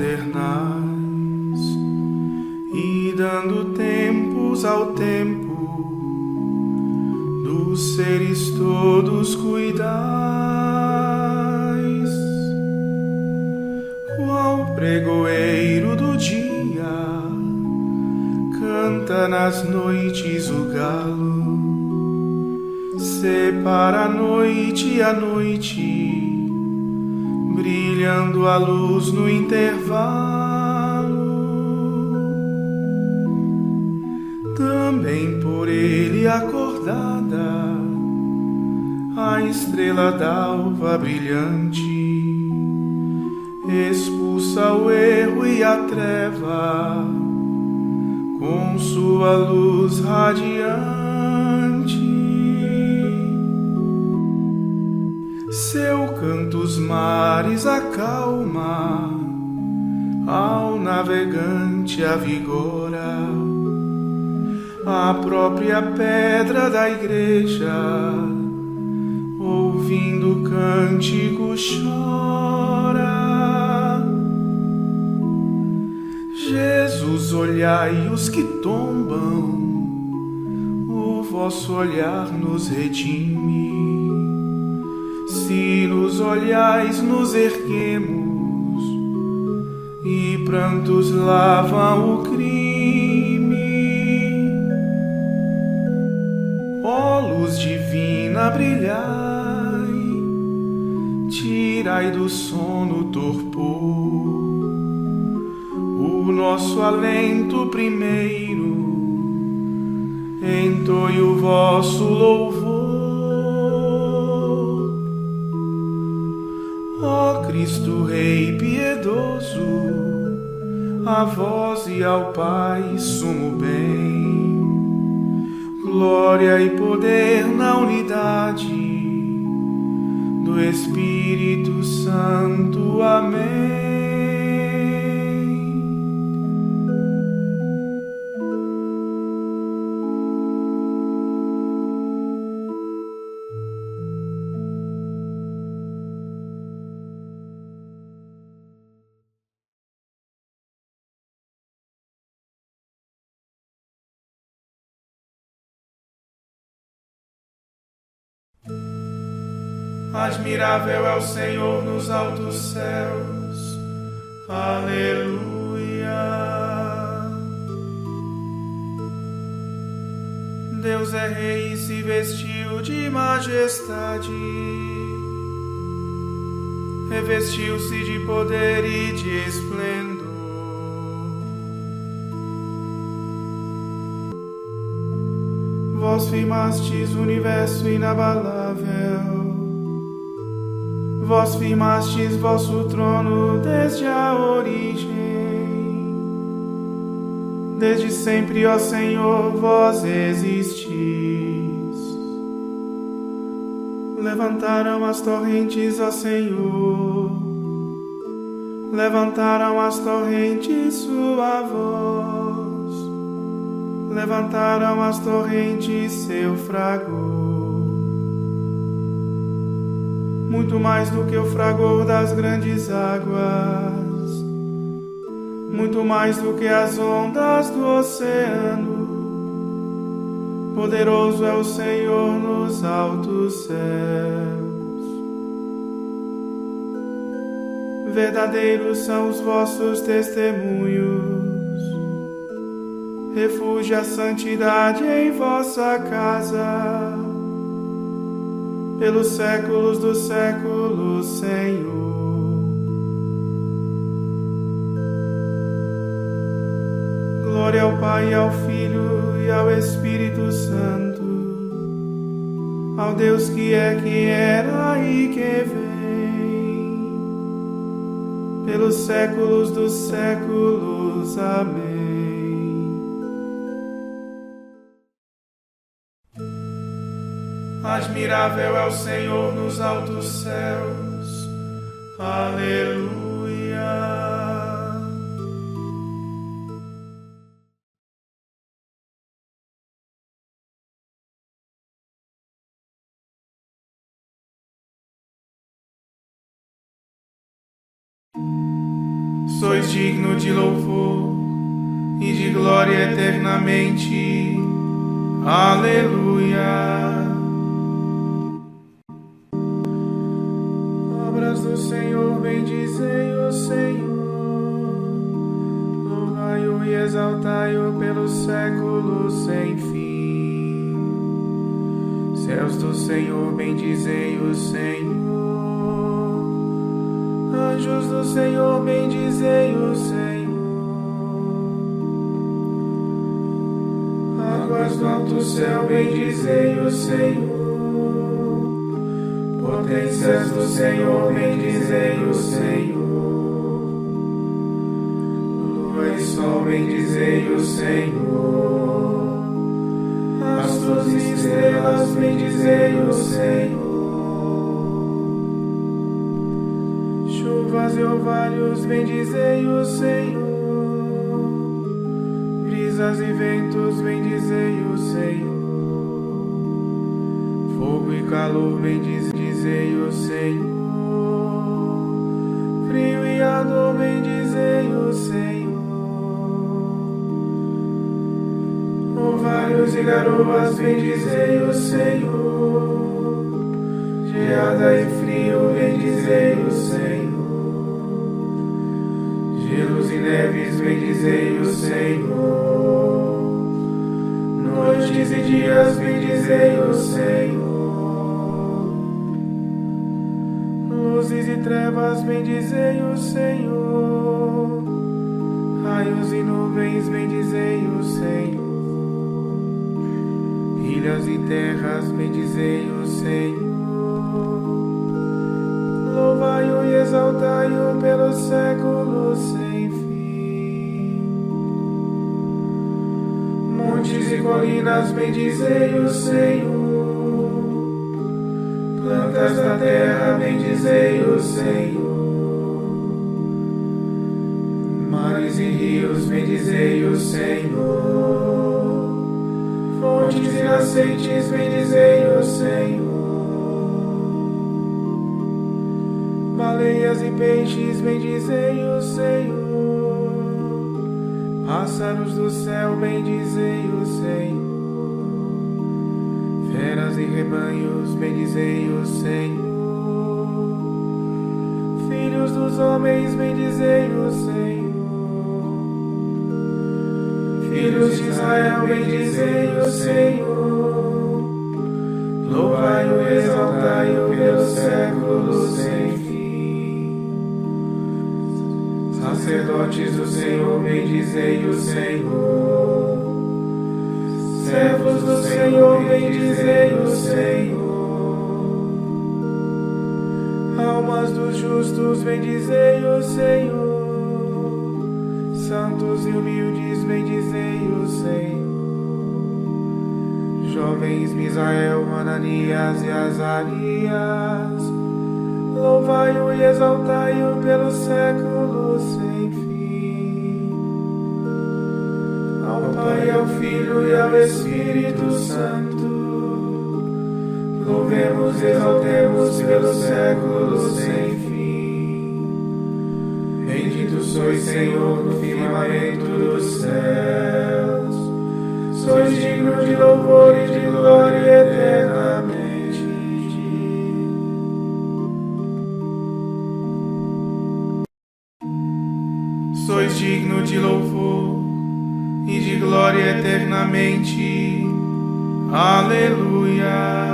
Alternais, e dando tempos ao tempo dos seres todos cuidais, qual pregoeiro do dia canta nas noites o galo? Separa a noite a noite, brilhando a luz no intervalo. Também por ele acordada, a estrela d'alva brilhante expulsa o erro e a treva com sua luz radiante. Mares acalma, ao navegante avigora. A própria pedra da igreja, ouvindo o cântico, chora. Jesus, olhai os que tombam, o vosso olhar nos redime se nos olhais, nos erguemos e prantos lavam o crime. Ó luz divina, brilhai, tirai do sono torpor, o nosso alento primeiro, entoie o vosso louvor. Cristo Rei piedoso, a vós e ao Pai sumo bem, glória e poder na unidade do Espírito Santo. Amém. Admirável é o Senhor nos altos céus. Aleluia. Deus é rei e se vestiu de majestade. Revestiu-se de poder e de esplendor. Vós firmastes o universo inabalável Vós firmastes vosso trono desde a origem. Desde sempre, ó Senhor, vós existis. Levantaram as torrentes, ó Senhor. Levantaram as torrentes sua voz. Levantaram as torrentes seu fragor. Muito mais do que o fragor das grandes águas, muito mais do que as ondas do oceano. Poderoso é o Senhor nos altos céus. verdadeiros são os vossos testemunhos. Refúgio a santidade em vossa casa, pelos séculos dos séculos, Senhor. Glória ao Pai, ao Filho e ao Espírito Santo, ao Deus que é, que era e que vem, pelos séculos dos séculos. Amém. Admirável é o Senhor nos altos céus. Aleluia. sois digno de louvor e de glória eternamente. Aleluia. Obras do Senhor, bendizei o Senhor. Louvai-o e exaltai-o pelos séculos sem fim. Céus do Senhor, bendizei o Senhor. Anjos do Senhor, bendizei o Senhor. Águas do alto céu, bendizei o Senhor. Potências do Senhor, bendizei o Senhor. Lua e sol, bendizei o Senhor. Astros e estrelas, bendizei o Senhor. chuvas e orvalhos, bendizei o Senhor. Brisas e ventos, bendizei o Senhor. E calor, bendizei o Senhor. Frio e a dor, bendizei o Senhor. Orvalhos e garoas, bendizei o Senhor. Geada e frio, bendizei o Senhor gelos e neves, bendizei o Senhor. Noites e dias, bendizei o Senhor. Trevas, bendizei o Senhor. Raios e nuvens, bendizei o Senhor. Ilhas e terras, bendizei o Senhor. Louvai-o e exaltai-o pelos séculos sem fim. Montes e colinas, bendizei o Senhor. Plantas da terra, bendizei o Senhor. Mares e rios, bendizei o Senhor. Fontes e nascentes, bendizei o Senhor. baleias e peixes, bendizei o Senhor. Pássaros do céu, bendizei o Senhor. E rebanhos, bendizei o Senhor. Filhos dos homens, bendizei o Senhor. Filhos de Israel, bendizei o Senhor. Louvai-o, exaltai-o pelos séculos sem fim sacerdotes do Senhor, bendizei o Senhor. Servos do Senhor, bendizei o Senhor. Almas dos justos, bendizei o Senhor. Santos e humildes, bendizei o Senhor. Jovens Misael, Ananias e Azarias, louvai-o e exaltai-o Ao Filho e ao Espírito Santo, louvemos e exaltemos pelos séculos sem fim. Bendito sois, Senhor, no firmamento dos céus, sois digno de louvor e de glória eternamente. Eternamente. Aleluia.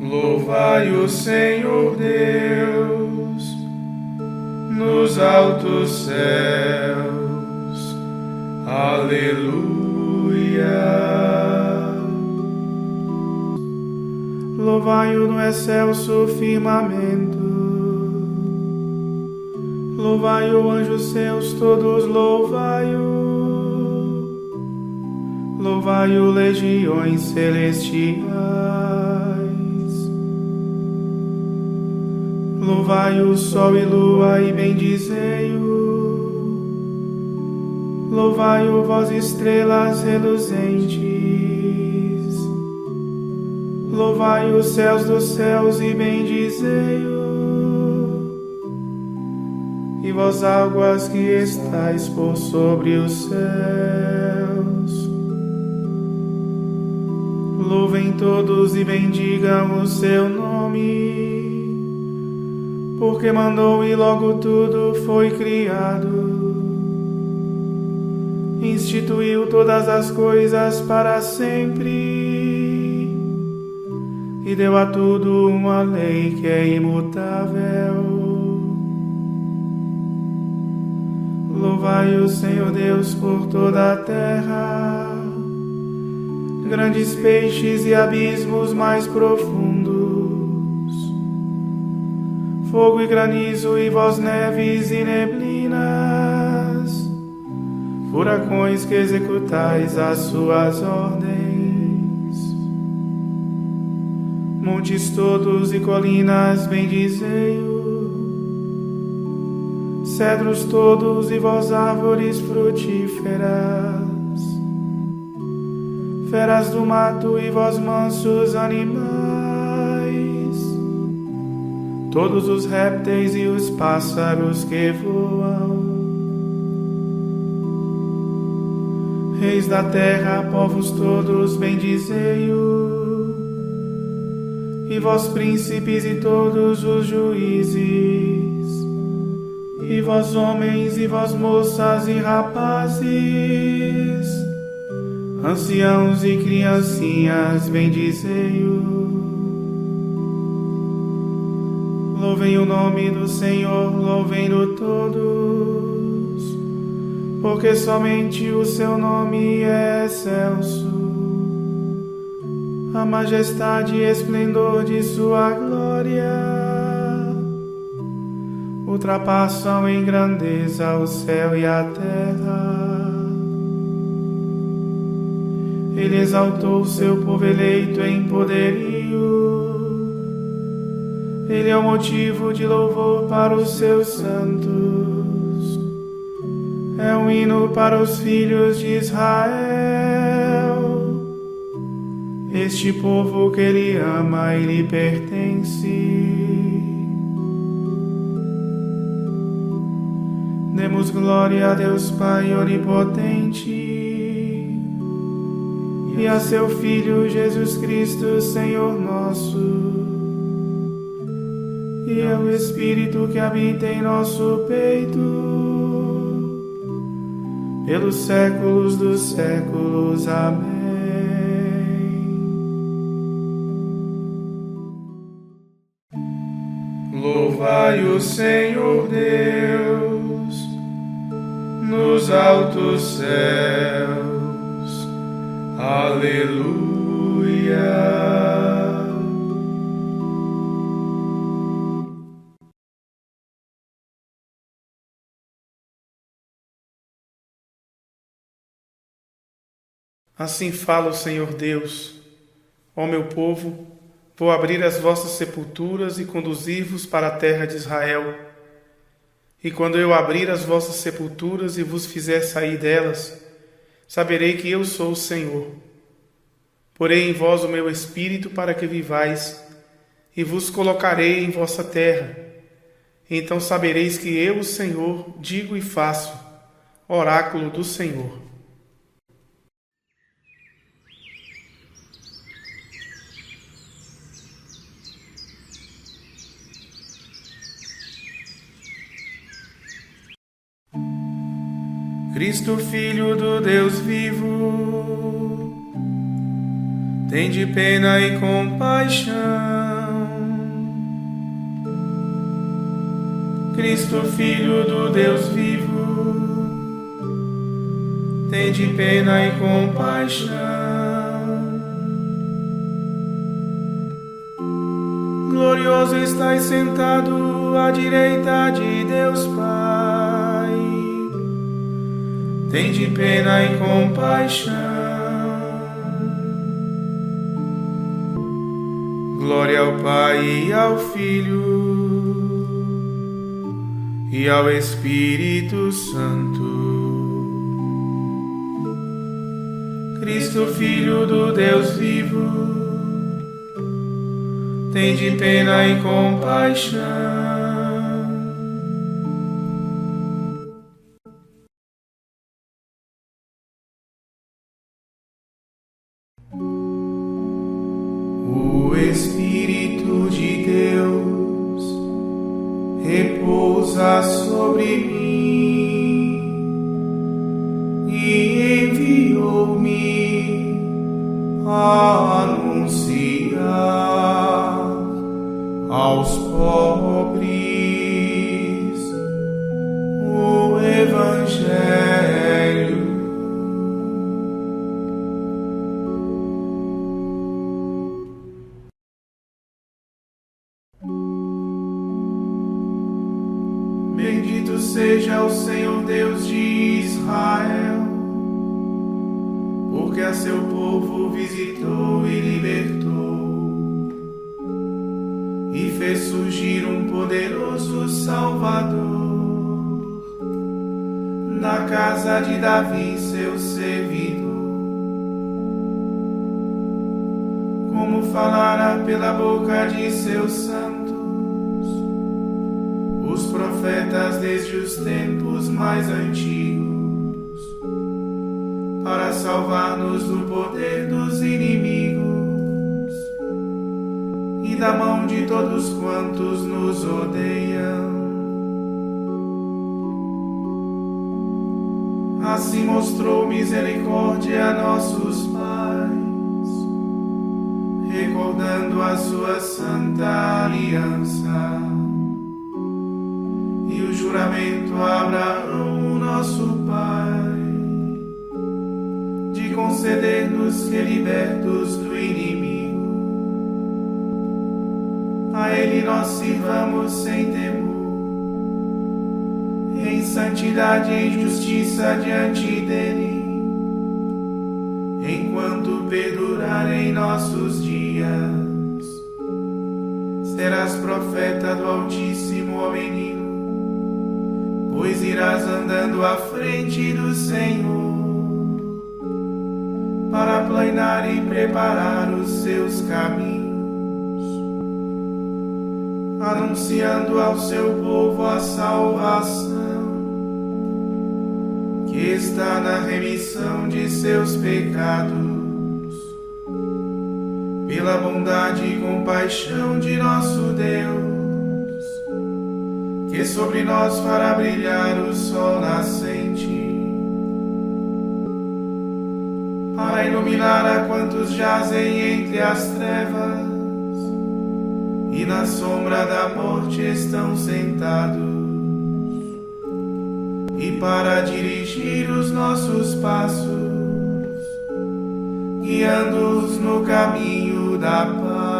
Louvai o Senhor Deus nos altos céus. Aleluia. Louvai-o no excelso firmamento. Louvai-o, anjos seus, todos louvai-o. Louvai-o, legiões celestiais. Louvai o sol e lua e bendizei-o. Louvai-o, vós estrelas reluzentes. Louvai os céus dos céus e bendizei-o. E vós águas que estáis por sobre os céus. Louvem todos e bendigam o seu nome porque mandou e logo tudo foi criado. Instituiu todas as coisas para sempre e deu a tudo uma lei que é imutável. Louvai o Senhor Deus por toda a terra, grandes peixes e abismos mais profundos fogo e granizo e vós neves e neblinas, furacões que executais as suas ordens, montes todos e colinas bendizei-o, cedros todos e vós árvores frutíferas, feras do mato e vós mansos animais, todos os répteis e os pássaros que voam. Reis da terra, povos todos, bendizei-o. E vós, príncipes e todos os juízes, e vós, homens, e vós, moças e rapazes, anciãos e criancinhas, bendizei-o. Louvem o nome do Senhor, louvem-no todos, porque somente o seu nome é excelso. A majestade e esplendor de sua glória ultrapassam em grandeza o céu e a terra. Ele exaltou seu povo eleito em poderio ele é o motivo de louvor para os seus santos. É um hino para os filhos de Israel. Este povo que ele ama e lhe pertence. Demos glória a Deus Pai onipotente e a seu Filho Jesus Cristo, Senhor nosso e é o Espírito que habita em nosso peito, pelos séculos dos séculos. Amém. Louvai o Senhor Deus nos altos céus. Aleluia. Assim fala o Senhor Deus: Ó meu povo, vou abrir as vossas sepulturas e conduzir-vos para a terra de Israel. E quando eu abrir as vossas sepulturas e vos fizer sair delas, saberei que eu sou o Senhor. Porei em vós o meu espírito para que vivais, e vos colocarei em vossa terra. Então sabereis que eu, o Senhor, digo e faço Oráculo do Senhor. Cristo, Filho do Deus vivo, tem de pena e compaixão. Cristo, Filho do Deus vivo, tem de pena e compaixão. Glorioso estás sentado à direita de Deus Pai. Tem de pena e compaixão. Glória ao Pai e ao Filho e ao Espírito Santo. Cristo, Filho do Deus vivo, tem de pena e compaixão. Espírito de Deus repousa sobre mim e enviou-me a seja o Senhor Deus de Israel porque a seu povo visitou e libertou, e fez surgir um poderoso Salvador na casa de Davi, seu servidor. Como falara pela boca de seus santos, os profetas desde os tempos mais antigos para salvar-nos do poder dos inimigos e da mão de todos quantos nos odeiam. Assim mostrou misericórdia a nossos pais, recordando a sua santa aliança juramento a Abraão, nosso pai. Conceder-nos que libertos do inimigo, a Ele nós sirvamos sem temor, em santidade e justiça diante dEle, enquanto perdurarem nossos dias. Serás profeta do Altíssimo, ó menino, pois irás andando à frente do Senhor para planear e preparar os seus caminhos, anunciando ao seu povo a salvação que está na remissão de seus pecados, pela bondade e compaixão de nosso Deus, que sobre nós fará brilhar o sol nascente para iluminar a quantos jazem entre as trevas e na sombra da morte estão sentados, e para dirigir os nossos passos, guiando-os no caminho da paz.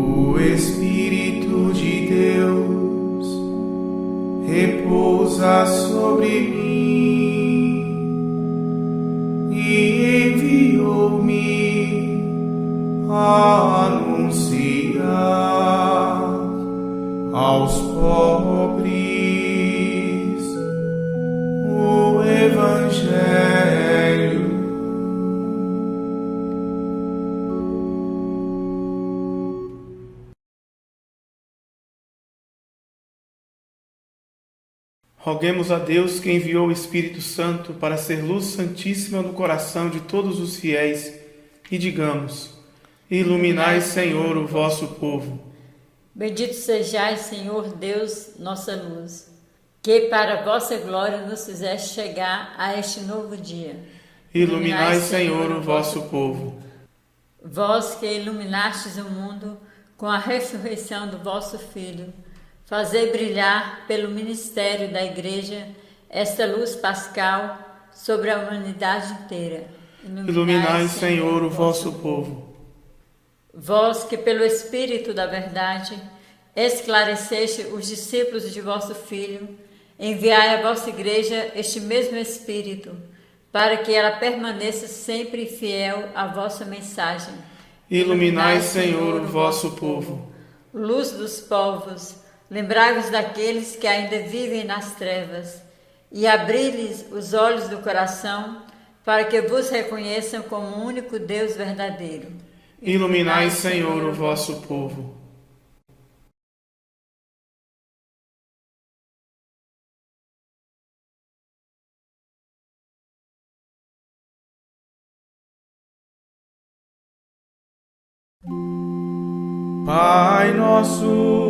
O Espírito de Deus repousa sobre mim Roguemos a Deus que enviou o Espírito Santo para ser luz santíssima no coração de todos os fiéis e digamos: Iluminai, Senhor, o vosso povo. Bendito sejais, Senhor Deus, nossa luz, que para a vossa glória nos fizeste chegar a este novo dia. Iluminai, Senhor, o vosso povo. Vós que iluminastes o mundo com a ressurreição do vosso Filho, Fazei brilhar pelo ministério da Igreja esta luz pascal sobre a humanidade inteira. Iluminai, Iluminai Senhor, o vosso povo. Vós que pelo Espírito da Verdade esclareceste os discípulos de vosso Filho, enviai à vossa Igreja este mesmo Espírito, para que ela permaneça sempre fiel à vossa mensagem. Iluminai, Senhor, o vosso povo. Luz dos povos, Lembrai-vos daqueles que ainda vivem nas trevas e abri-lhes os olhos do coração para que vos reconheçam como o único Deus verdadeiro. Iluminai, Senhor, o vosso povo. Pai nosso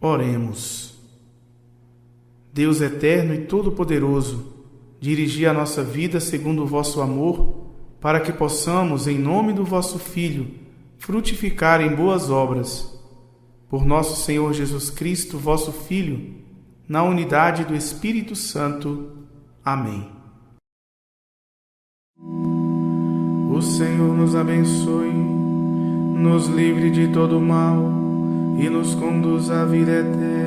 Oremos. Deus eterno e todo-poderoso, dirigi a nossa vida segundo o vosso amor, para que possamos, em nome do vosso Filho, frutificar em boas obras. Por nosso Senhor Jesus Cristo, vosso Filho, na unidade do Espírito Santo. Amém. O Senhor nos abençoe, nos livre de todo mal e nos conduz à vida eterna.